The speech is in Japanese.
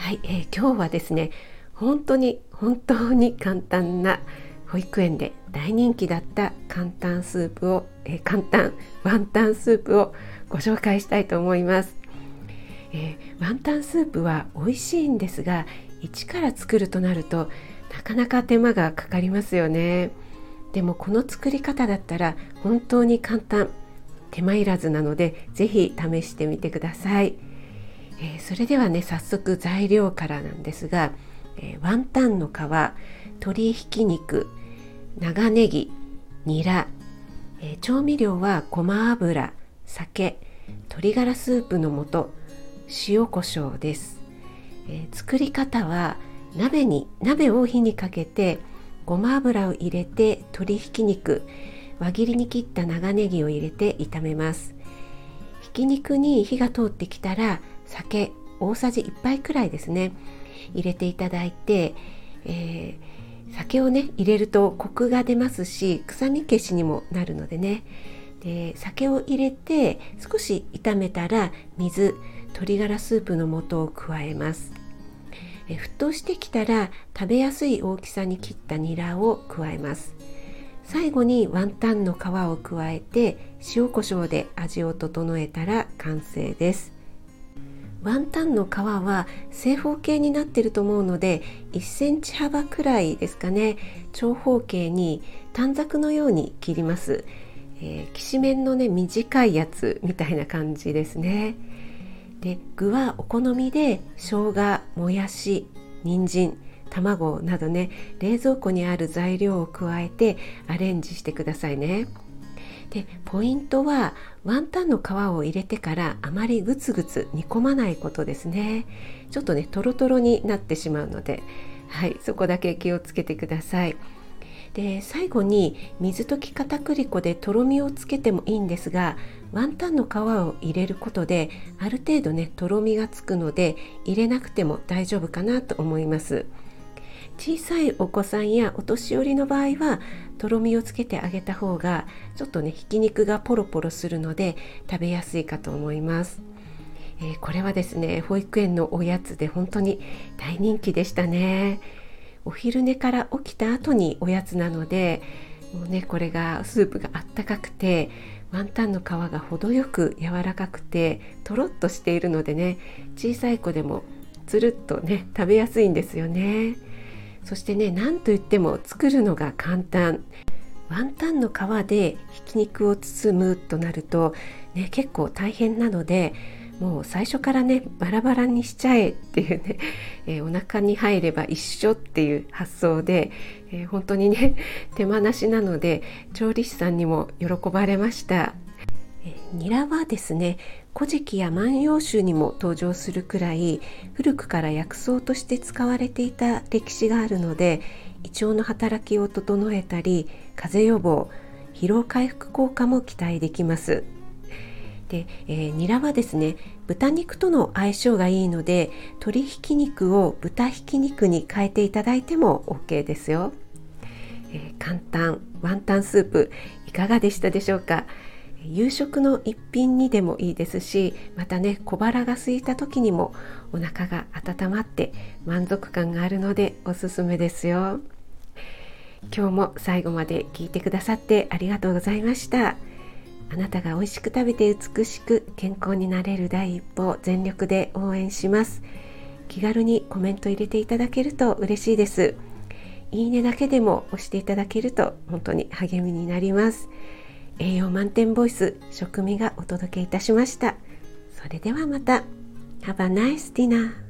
はい、えー、今日はですね本当に本当に簡単な保育園で大人気だった簡単スープを、えー、簡単ワンタンスープをご紹介したいと思います、えー、ワンタンスープは美味しいんですが一から作るとなるとなかなか手間がかかりますよね。でもこの作り方だったら本当に簡単。手間いらずなので是非試してみてください。えー、それではね早速材料からなんですが、えー、ワンタンの皮鶏ひき肉長ネギニラ、えー、調味料はごま油酒鶏ガラスープの素塩コショウです、え作り方は鍋に鍋を火にかけてごま油を入れて鶏ひき肉輪切りに切った長ネギを入れて炒めます。ひき肉に火が通ってきたら酒大さじ1杯くらいですね。入れていただいて、えー、酒をね入れるとコクが出ますし臭み消しにもなるのでね。で酒を入れて少し炒めたら水鶏ガラスープの素を加えます。え沸騰してきたら食べやすい大きさに切ったニラを加えます。最後にワンタンの皮を加えて塩コショウで味を整えたら完成です。ワンタンの皮は正方形になってると思うので1センチ幅くらいですかね。長方形に短冊のように切ります、えー、きしめんのね短いやつみたいな感じですね。で具はお好みで生姜もやし人参卵などね冷蔵庫にある材料を加えてアレンジしてくださいね。でポイントはワンタンの皮を入れてからあまりグツグツ煮込まないことですね。ちょっとねトロトロになってしまうのではいそこだけ気をつけてください。で最後に水溶き片栗粉でとろみをつけてもいいんですがワンタンの皮を入れることである程度ねとろみがつくので入れなくても大丈夫かなと思います。小さいお子さんやお年寄りの場合はとろみをつけてあげた方がちょっとねひき肉がポロポロするので食べやすいかと思います、えー、これはですね保育園のおやつで本当に大人気でしたねお昼寝から起きた後におやつなのでもうねこれがスープがあったかくてワンタンの皮が程よく柔らかくてとろっとしているのでね小さい子でもつるっとね食べやすいんですよね。そしてね何といっても作るのが簡単ワンタンの皮でひき肉を包むとなると、ね、結構大変なのでもう最初からねバラバラにしちゃえっていうね、えー、お腹に入れば一緒っていう発想で、えー、本当にね手間なしなので調理師さんにも喜ばれました。ニラはですね古事記や万葉集にも登場するくらい古くから薬草として使われていた歴史があるので胃腸の働きを整えたり風邪予防疲労回復効果も期待できます。で、えー、ニラはですね豚肉との相性がいいので鶏ひき肉を豚ひき肉に変えていただいても OK ですよ、えー、簡単ワンタンスープいかがでしたでしょうか？夕食の一品にでもいいですしまたね小腹が空いた時にもお腹が温まって満足感があるのでおすすめですよ。今日も最後まで聞いてくださってありがとうございました。あなたが美味しく食べて美しく健康になれる第一歩全力で応援します。気軽にコメント入れていただけると嬉しいです。いいねだけでも押していただけると本当に励みになります。栄養満点ボイス食味がお届けいたしました。それではまた。Have a nice dinner